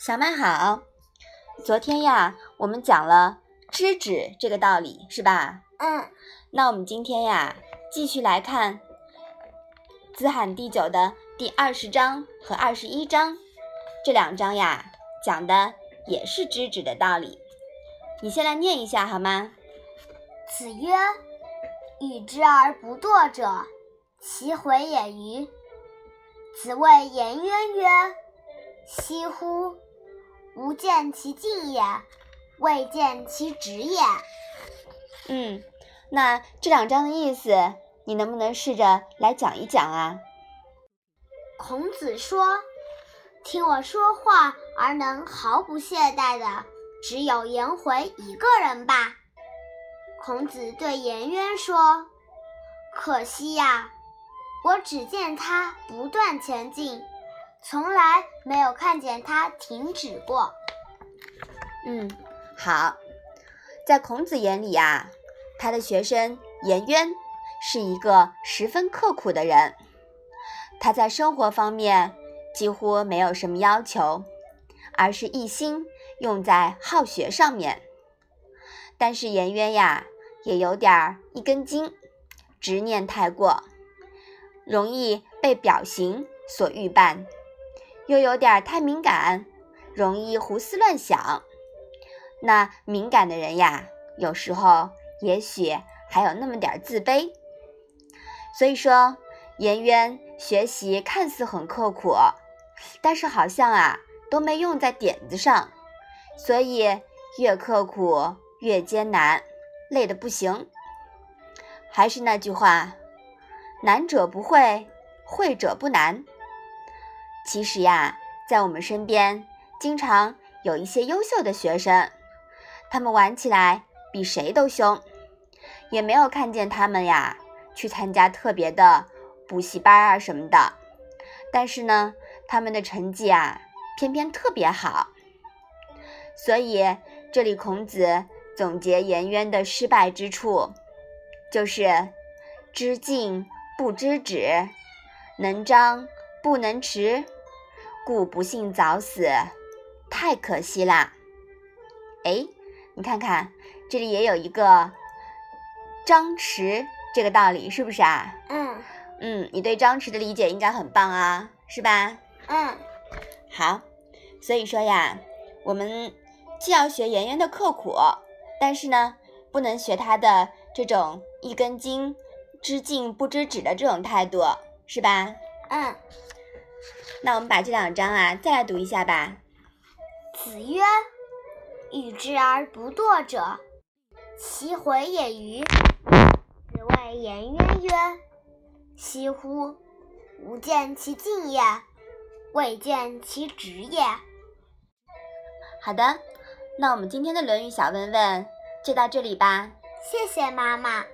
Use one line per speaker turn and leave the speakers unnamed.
小麦好，昨天呀，我们讲了知止这个道理，是吧？
嗯。
那我们今天呀，继续来看《子罕第九》的第二十章和二十一章，这两章呀，讲的也是知止的道理。你先来念一下好吗？
子曰：“与之而不惰者，其回也与？”子谓颜渊曰：“惜乎！”吾见其进也，未见其止也。
嗯，那这两章的意思，你能不能试着来讲一讲啊？
孔子说：“听我说话而能毫不懈怠的，只有颜回一个人吧。”孔子对颜渊说：“可惜呀，我只见他不断前进。”从来没有看见他停止过。
嗯，好，在孔子眼里啊，他的学生颜渊是一个十分刻苦的人。他在生活方面几乎没有什么要求，而是一心用在好学上面。但是颜渊呀，也有点儿一根筋，执念太过，容易被表形所预绊。又有点太敏感，容易胡思乱想。那敏感的人呀，有时候也许还有那么点自卑。所以说，颜渊学习看似很刻苦，但是好像啊都没用在点子上，所以越刻苦越艰难，累得不行。还是那句话，难者不会，会者不难。其实呀，在我们身边，经常有一些优秀的学生，他们玩起来比谁都凶，也没有看见他们呀去参加特别的补习班啊什么的。但是呢，他们的成绩啊偏偏特别好。所以这里孔子总结颜渊的失败之处，就是知进不知止，能张。不能迟，故不幸早死，太可惜啦！哎，你看看，这里也有一个张弛这个道理，是不是
啊？嗯
嗯，你对张弛的理解应该很棒啊，是吧？
嗯，
好，所以说呀，我们既要学圆圆的刻苦，但是呢，不能学他的这种一根筋、知进不知止的这种态度，是吧？
嗯。
那我们把这两章啊再来读一下吧。
子曰：“与之而不惰者，其回也与？”子谓颜渊曰：“奚乎！吾见其进也，未见其止也。”
好的，那我们今天的《论语》小问问就到这里吧。
谢谢妈妈。